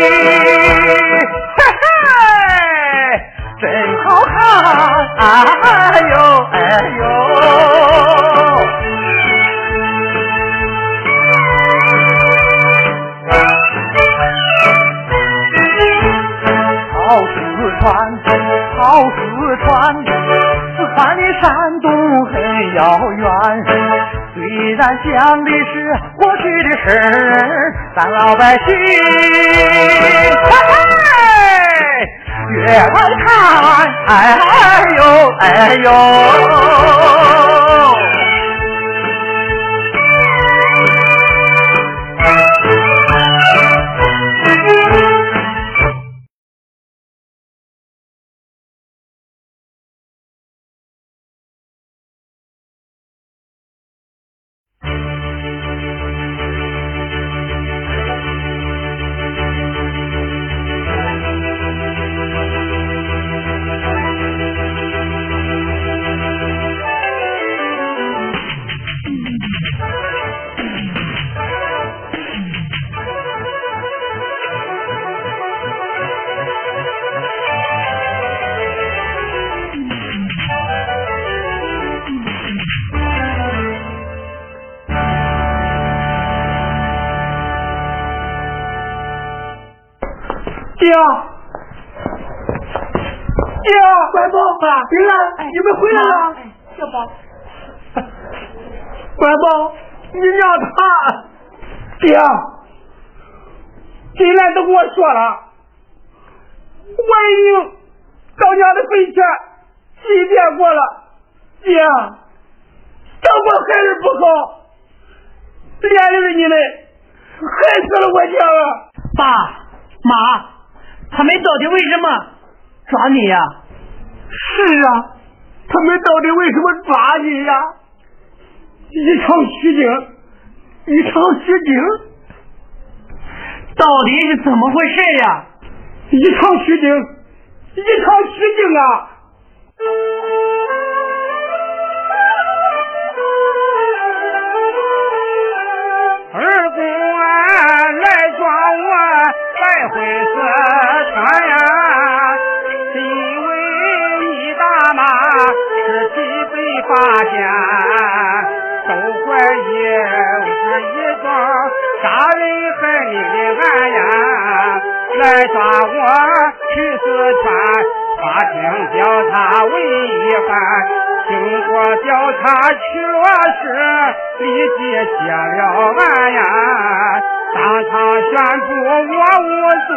嘿嘿真好看，哎呦哎呦。好四川，好四川。万里山东很遥远，虽然讲的是过去的事儿，咱老百姓越来看，哎呦哎呦。爹，爹，乖宝，进来，你们回来了。小宝，乖宝，你娘她，爹，进来都跟我说了，我已经到娘的坟前祭奠过了，爹，照顾孩子不好，连累了你们，害死了我娘啊！爸妈。他们到底为什么抓你呀？是啊，他们到底为什么抓你呀？一场虚惊，一场虚惊，到底是怎么回事呀？一场虚惊，一场虚惊啊！二公来抓我，来回事。哎呀，是因为你大妈尸体被发现，都怀疑是一桩杀人害命的案呀，来抓我去四川法庭调查为一番。经过调查，确实立即结了案呀，当场宣布我无罪。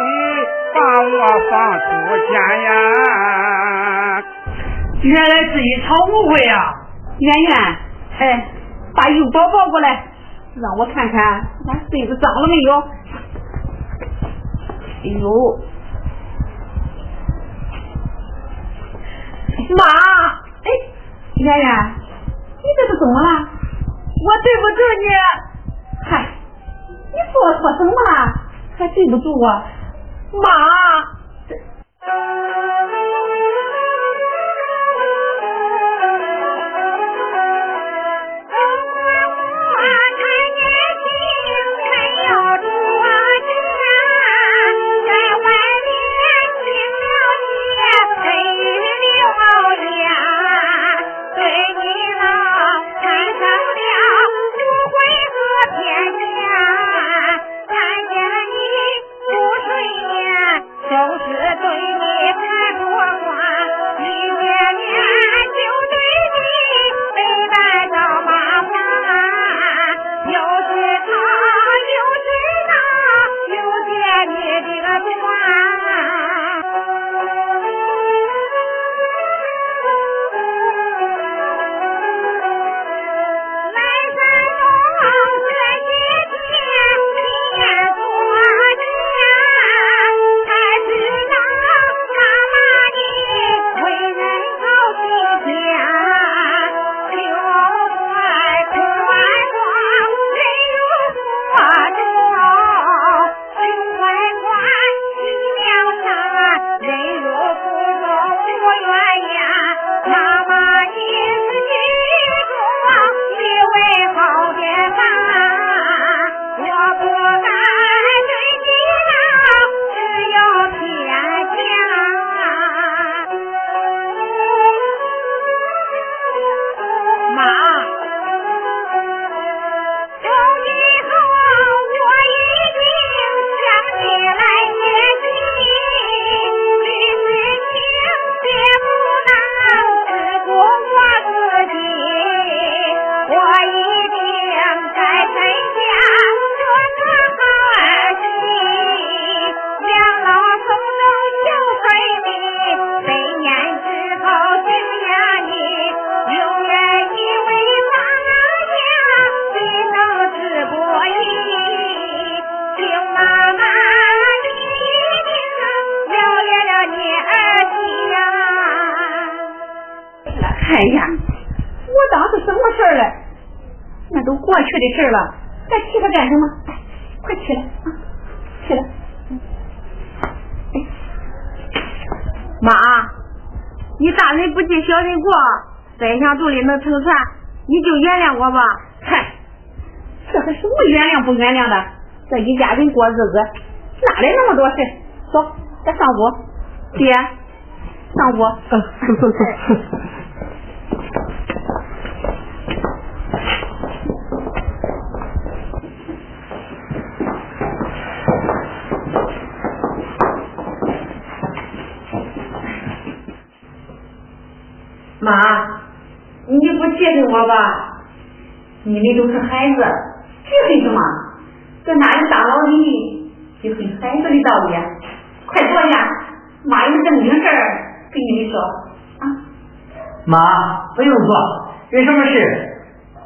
把我放出监呀！原来是一场误会呀！圆圆，哎，把幼宝抱过来，让我看看俺孙子脏了没有。哎呦，妈，哎，圆圆，你这是怎么了？我对不住你。嗨，你做错什么了？还对不住我？妈。事了，还提他干什么？哎，快起来啊，起来！妈，你大人不计小人过，宰相肚里能撑船，你就原谅我吧。嗨，这还什么原谅不原谅的？这一家人过日子，哪来那么多事？走，咱上屋。爹，上屋。走走走。妈，你不气愤我吧？你们都是孩子，气愤什么？这哪有大老李气愤孩子的道理？快坐下，妈有正经事儿跟你们说啊。妈，不用坐，有什么事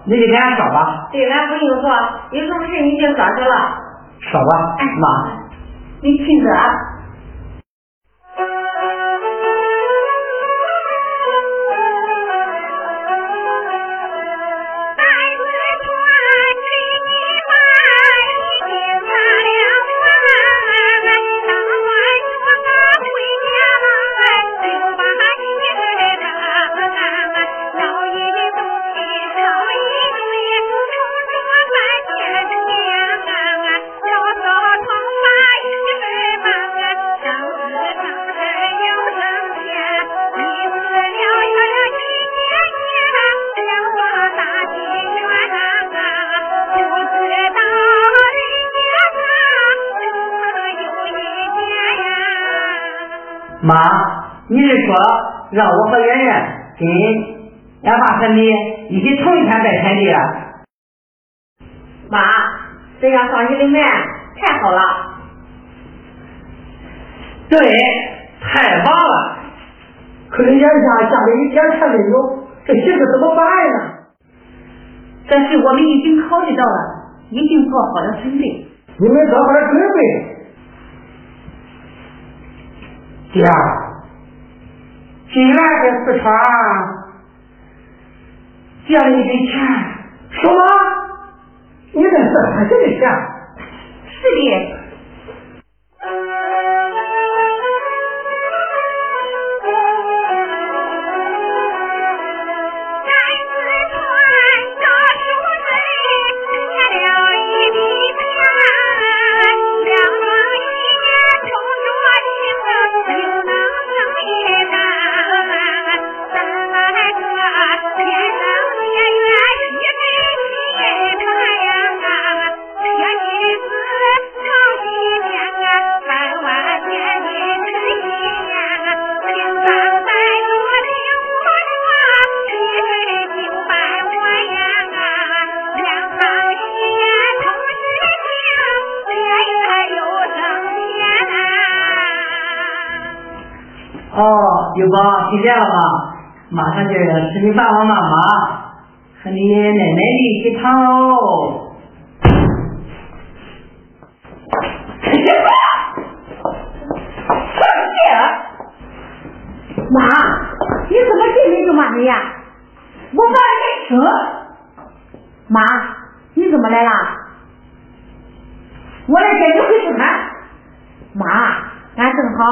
你就给俺说吧。对，俺不用坐，有什么事你就说去了。说吧，妈。你听着妈，你是说让我和圆圆跟俺爸和你一起同一天拜天地啊？妈，这样放你的门太好了。对，太棒了。可是眼下家里一点钱没有，这媳妇怎么办呀？但是我们已经考虑到了，已经做好了准备。你们做好了准备？爹，今晚在四川借了一笔钱。什么？你在四川借的钱？是的。有宝，听见了吗？马上就要吃你爸爸妈妈和你奶奶的一起糖喽！妈，你怎么进来就骂你呀？我骂你听。妈，你怎么来了？我来接你回四川。妈。俺正好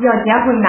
要结婚呢，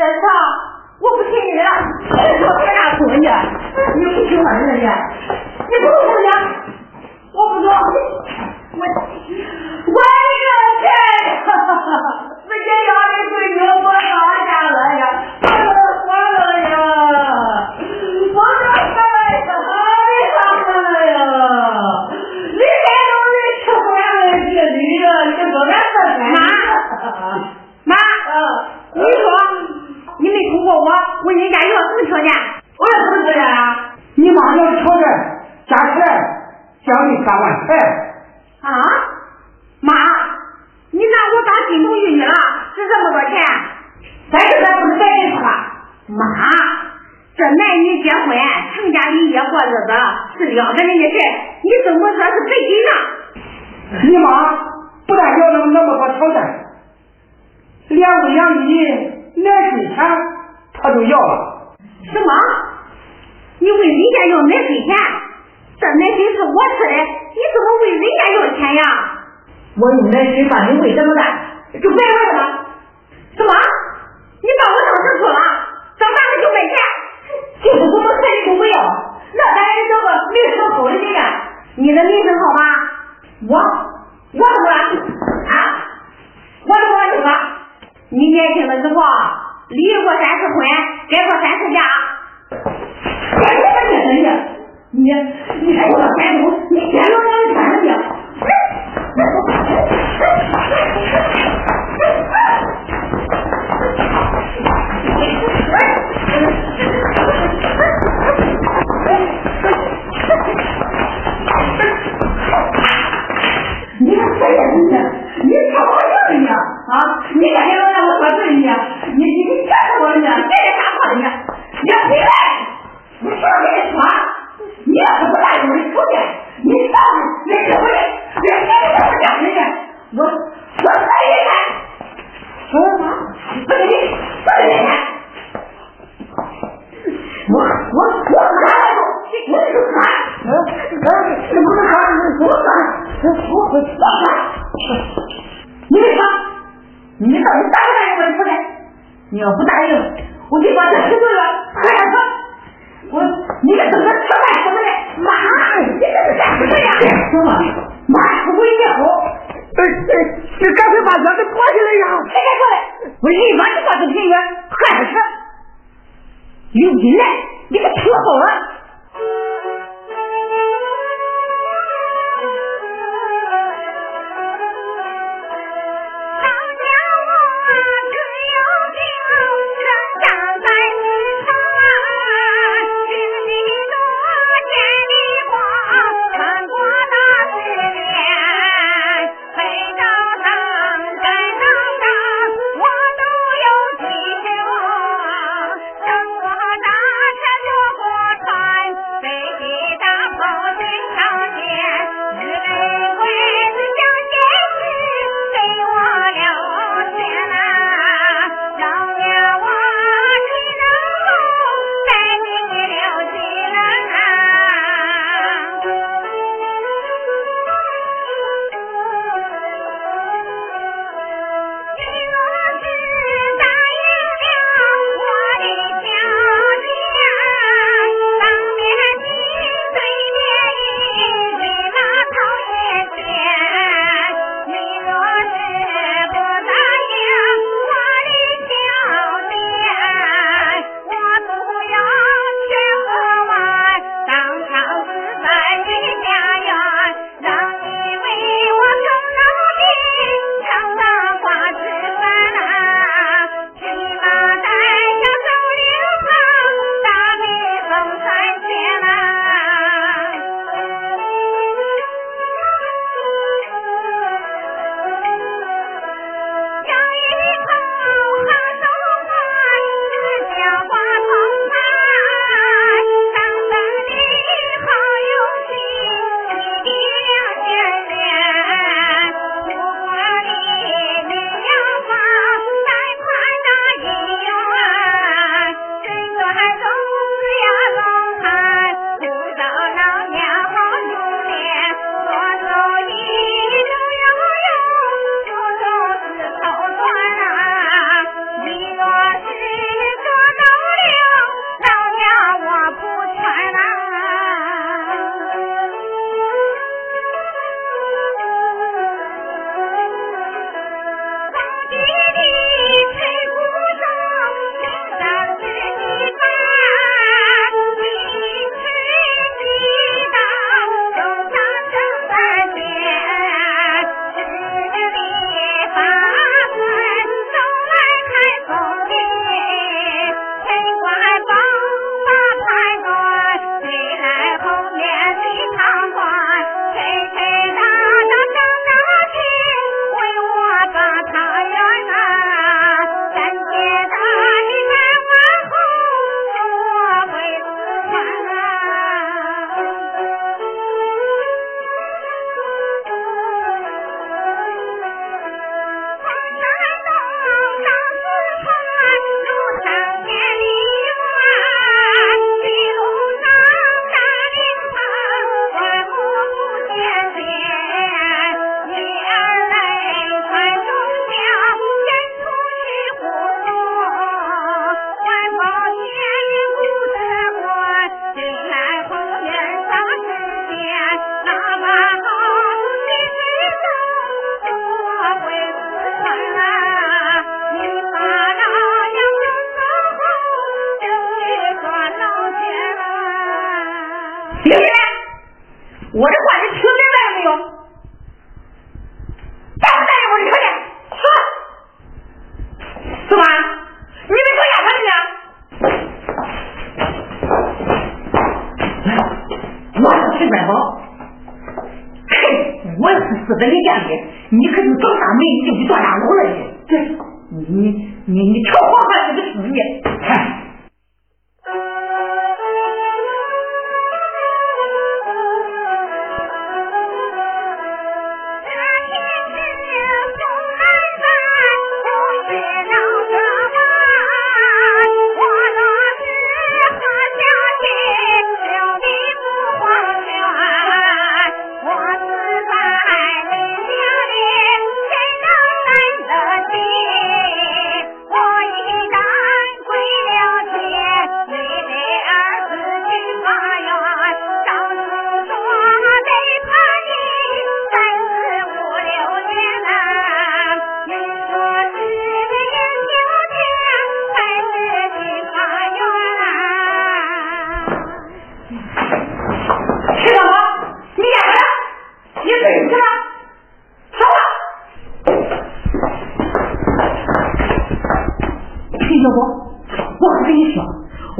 真的，我不听你的了，我开大门子？你不听我的了，你你滚出去！我不走，我。立马就把这瓶药喝下去，刘金来。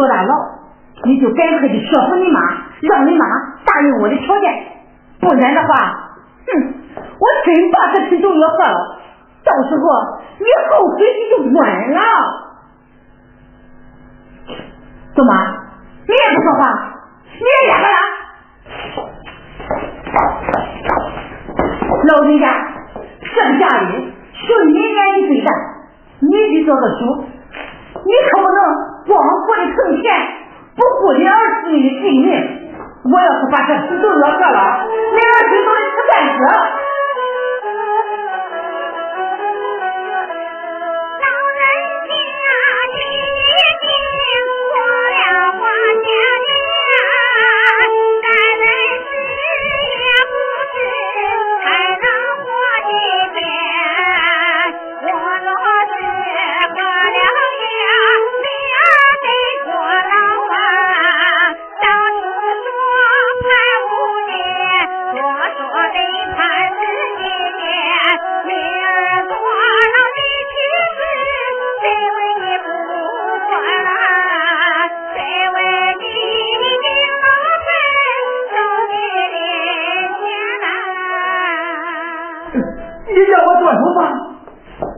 坐大牢，你就赶快的说服你妈，让你妈答应我的条件，不然的话，哼，我真把这啤酒要喝了，到时候你后悔你就晚了。怎么，你也不说话，你也哑巴了？老人家，这家里就你年纪最大，你得做个主，你可不能光顾着挣钱。不顾你儿子的性命，我要是把这事都要喝了，你儿子都得吃干死。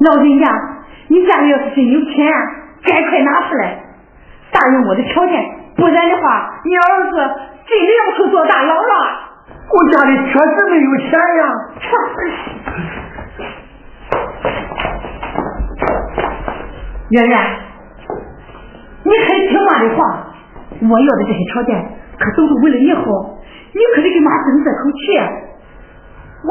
老人家，你家里要是真有钱，赶快拿出来，答应我的条件，不然的话，你儿子真的要去做大牢了。我家里确实没有钱呀。圆圆，你还听妈的话，我要的这些条件可都是为了你好，你可得给妈争这口气。我。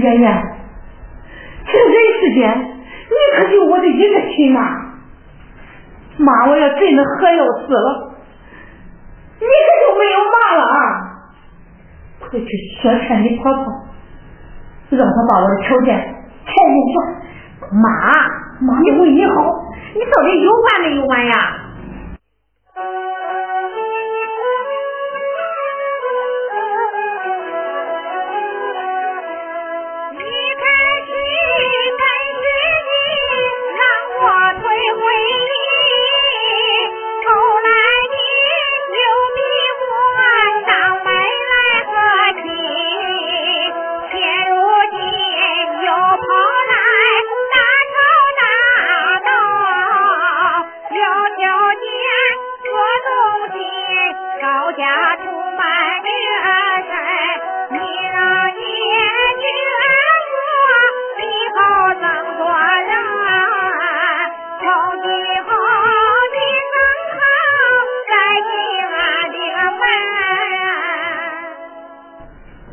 圆圆，这人世间，你可就我的一个亲妈。妈，我要真的喝要死了，你可就没有妈了啊！快去说劝你婆婆，让她把我的条件全给我。妈，妈，你为你好，你到底有完没有完呀？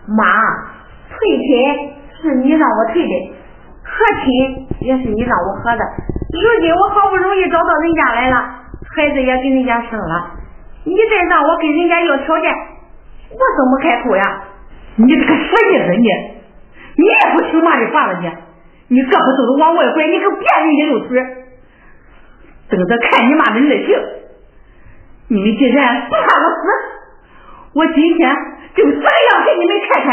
妈，退亲是你让我退的，和亲也是你让我喝的，如今我好不容易找到人家来了，孩子也给人家生了，你再让我跟人家要条件，我怎么开口呀？你这个傻意思你，你也不听妈的话了你，你胳膊都是往外拐，你跟别人家溜腿，等着看你妈的恶行。你们既然不怕我死，我今天就这样给你们看看，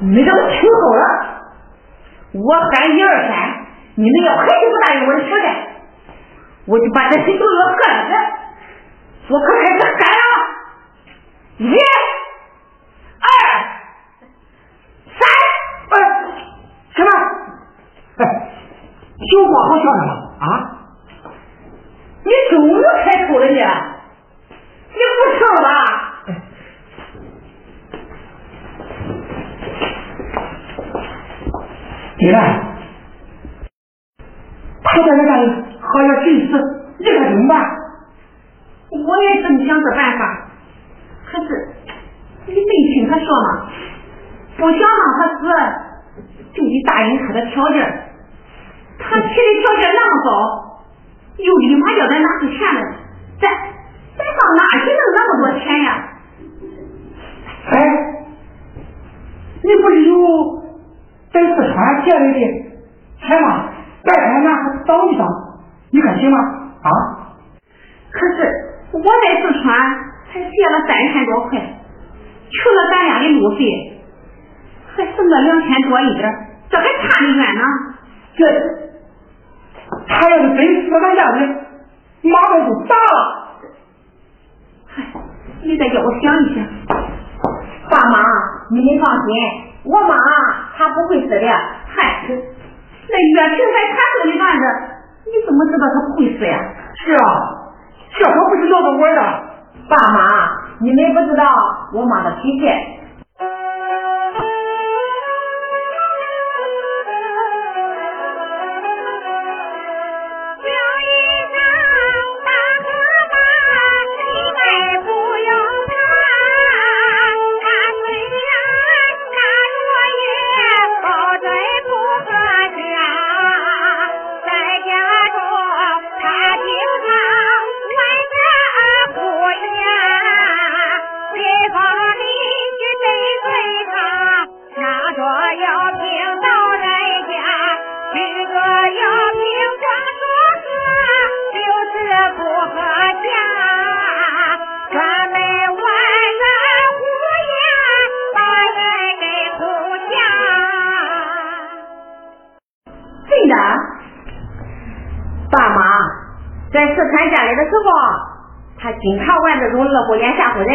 你们都听好了，我喊一二三。你们要还是不答应我的条件，我就把这些都要喝了。我可开始喊了，一、二、三，哎，什么？哎，小话好笑什么啊？你终于开口了你，你不成了吧？爹。他在那干好像真死，你可怎么办？我也正想这办法，可是你没听他说吗？不想让他死，就得答应他的条件。他提的条件那么高，又立马叫咱拿出钱来，咱咱上哪去弄那么多钱呀？哎，你不是有在四川借来的钱吗？再看看，找一找，你看行吗？啊？可是我在四川才借了三千多块，除了咱俩的路费，还剩个两千多一点，这还差得远呢。这他要是真死咱家里，马上就砸了。嗨，你再叫我想一想。爸妈，你们放心，我妈她不会死的。嗨。那岳平还看着的段子，你怎么知道她不会死呀？是啊，这可不是闹着玩的。爸妈，你们不知道我妈的脾气。胡眼吓唬人，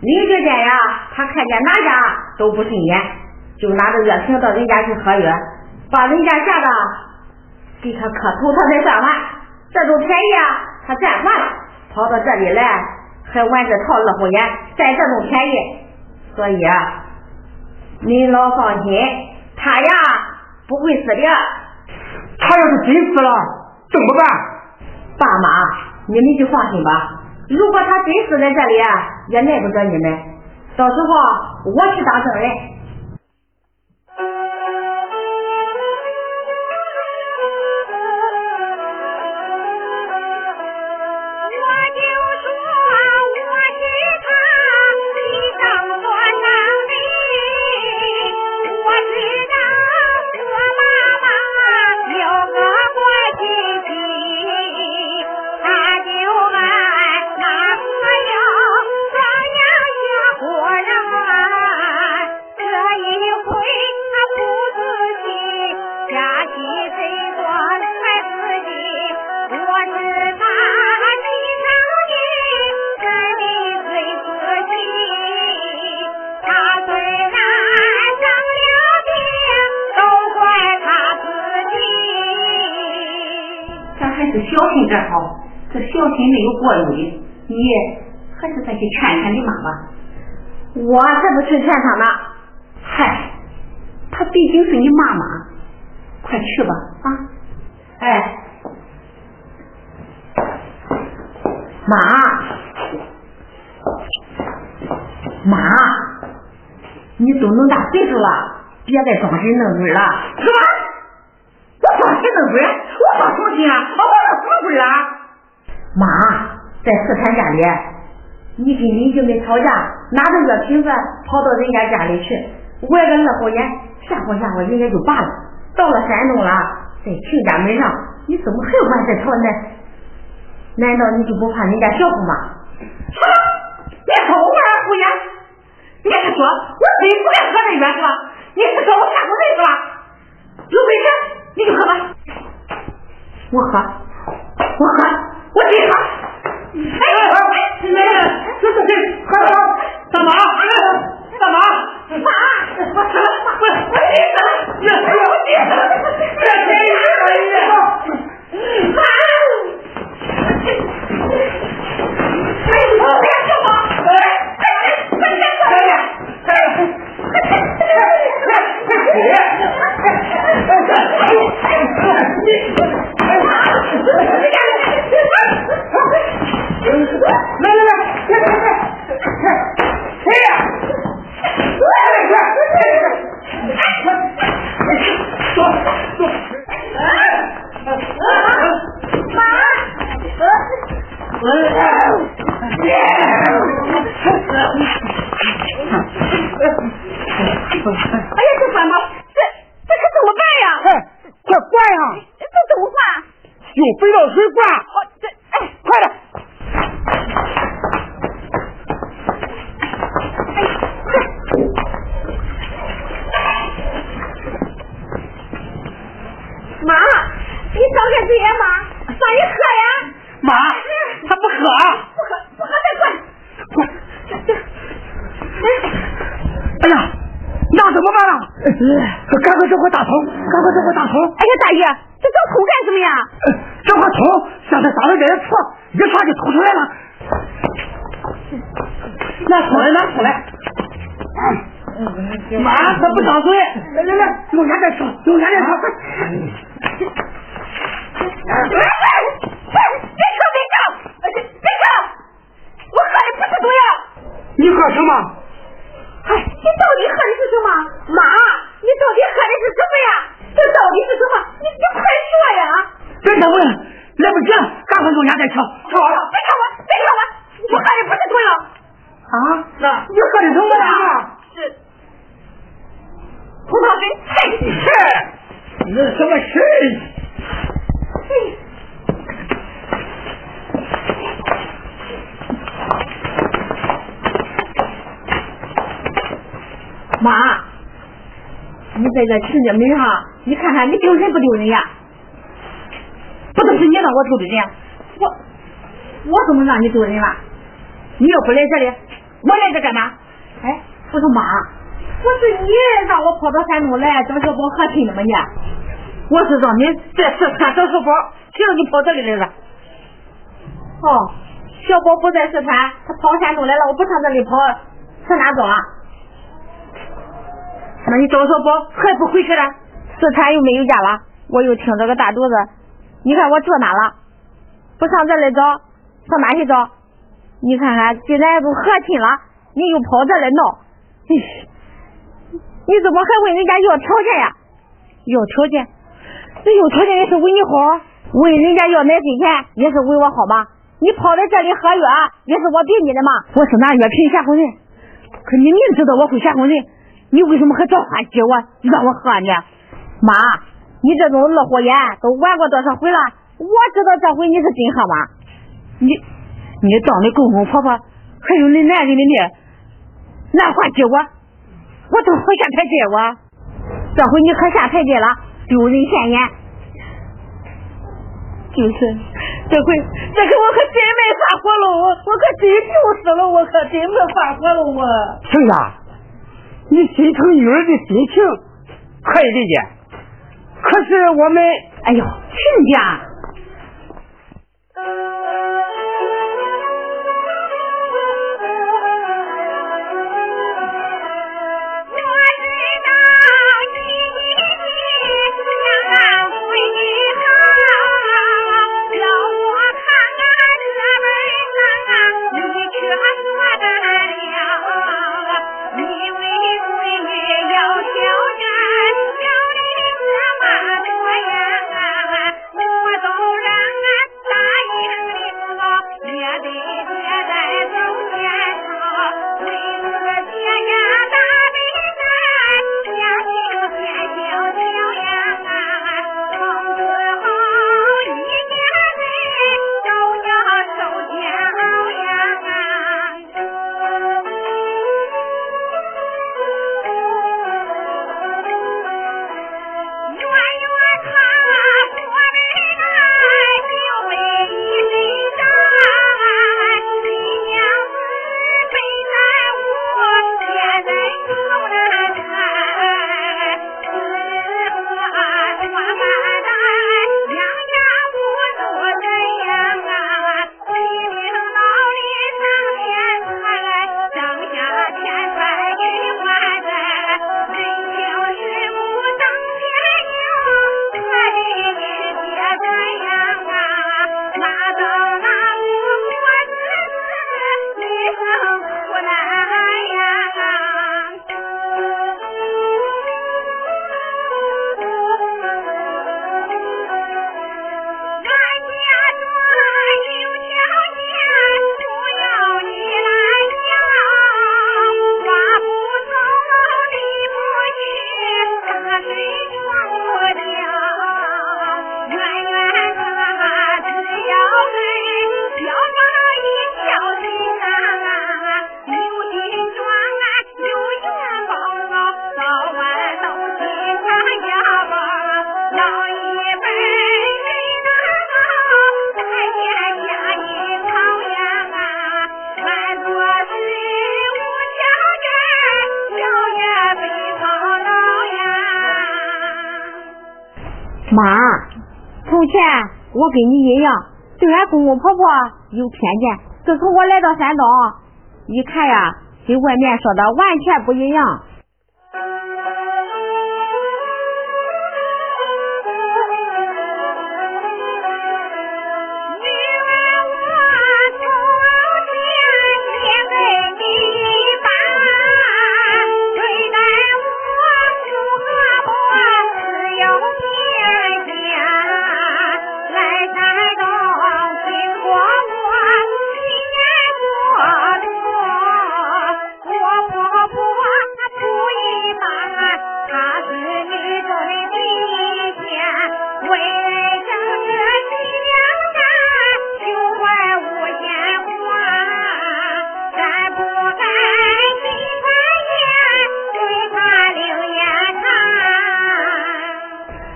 邻居间呀，他看见哪家都不顺眼，就拿着热瓶到人家去喝药，把人家吓得给他磕头，他才算完。这种便宜啊，他占完了，跑到这里来还玩这套二虎眼，占这种便宜。所以啊，您老放心，他呀不会死的。他要是真死了怎么办？爸妈，你们就放心吧。如果他真死在这里，也奈不着你们。到时候我去当证人。才不去劝他呢。嗨，她毕竟是你妈妈，快去吧啊！哎，妈，妈，你都那么大岁数了，别再装神弄鬼了。什么？我装神弄鬼？我装什么神啊？我我什么鬼啊？妈，在四川家里，你跟邻居们吵架，拿着药瓶子跑到人家家里去，外个二号眼吓唬吓唬人家就罢了。到了山东了，在亲家门上，你怎么还管这条呢？难道你就不怕人家笑话吗？什么？别说我玩胡言！你是说我自己不该喝这药是吧？你是说我吓唬人是吧？有本事你就喝吧。我喝，我喝，我真喝。哎，哎，来来，这是谁？喝了，大妈，大妈，妈，我死了，我急死了，我急死了，这真是哎呀！妈，哎，我别说我，哎，哎，快点，快点，哎，来来来，来来来，谁呀？来来来，坐坐，哎呀，这怎么？这这可怎么办呀？哎，快挂呀！这怎么挂？用肥皂水灌。哦，这哎，快点！妈，你张开嘴呀，妈，让你喝呀。妈，他不喝。不喝，不喝再灌。快！哎呀，那怎么办啊？赶快找块大桶，赶快找块大桶。哎呀，大爷，这找桶干什么呀？这块桶像他上头这些醋，一刷就吐出来了。拿出来，拿出来。妈，他不张嘴。来来来，用眼再说，用眼再说。哎哎哎！别喝，别喝，别喝！我喝的不是毒药。你喝什么？哎，你到底喝的是什么？妈，你到底喝的是什么呀？这到底是什么？你你快说呀！别再问，来不及了，赶快用眼再瞧。瞧了。别看我，别看我，我喝的不是毒药。啊？那是。葡萄水。嘿，是，那什么是？妈，你在这亲家门上，你看看你丢人不丢人呀？不都是。你让我丢的人？我我怎么让你丢人了？你又不来这里，我来这干嘛？哎，我说妈，我是你让我跑到山东来找小宝和亲的吗？你，我是让你在四川找小宝，谁让你跑这里来了？哦，小宝不在四川，他跑山东来了，我不上这里跑，上哪找啊？那你找小宝还不回去了？四川又没有家了，我又挺着个大肚子，你看我住哪了？不上这里找，上哪去找？你看看，既然都和亲了，你又跑这来闹，你你怎么还问人家要条件呀？要条件？这有条件也是为你好，问人家要奶粉钱也是为我好吗？你跑在这里喝药也是我逼你的吗。我是拿药品吓唬人，可你明知道我会吓唬人，你为什么还找话激我，让我喝呢？妈，你这种二货眼都玩过多少回了？我知道这回你是真喝吗？你你当的公公婆婆，还有你男人的面，拿话接我，我都会下台阶我。这回你可下台阶了，丢人现眼。就是，这回这回我可真没发火了，我我可真丢死了，我可真没发火了，我。亲家，你心疼女儿的心情可以理解，可是我们，哎呦，亲家，前我跟你一样，对俺公公婆婆有偏见。自从我来到山东，一看呀，跟外面说的完全不一样。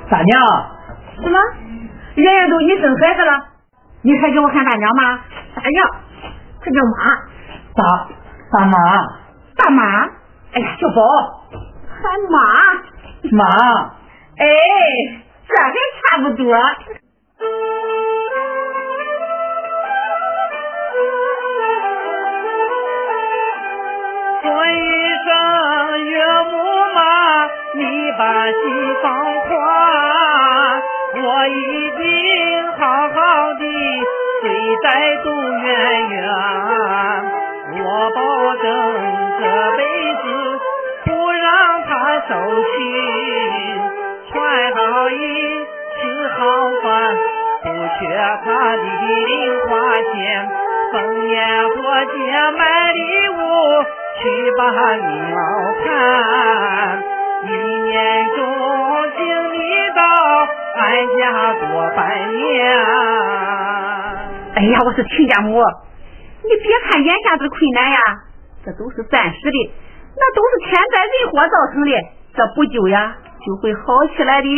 大娘，什么？人家都你生孩子了，你还给我喊大娘吗？大娘，这叫妈。大大妈，大妈。哎呀，小宝，喊妈。妈。哎，这还差不多。你把心放宽。我一定好好的睡在杜媛媛，我保证这辈子不让她受气，穿好衣，吃好饭，不缺她的零花钱，逢年过节买礼物去把你看，一年中请你到。俺家多半年。哎呀，我是亲家母，你别看眼下这困难呀，这都是暂时的，那都是天灾人祸造成的，这不久呀就会好起来的。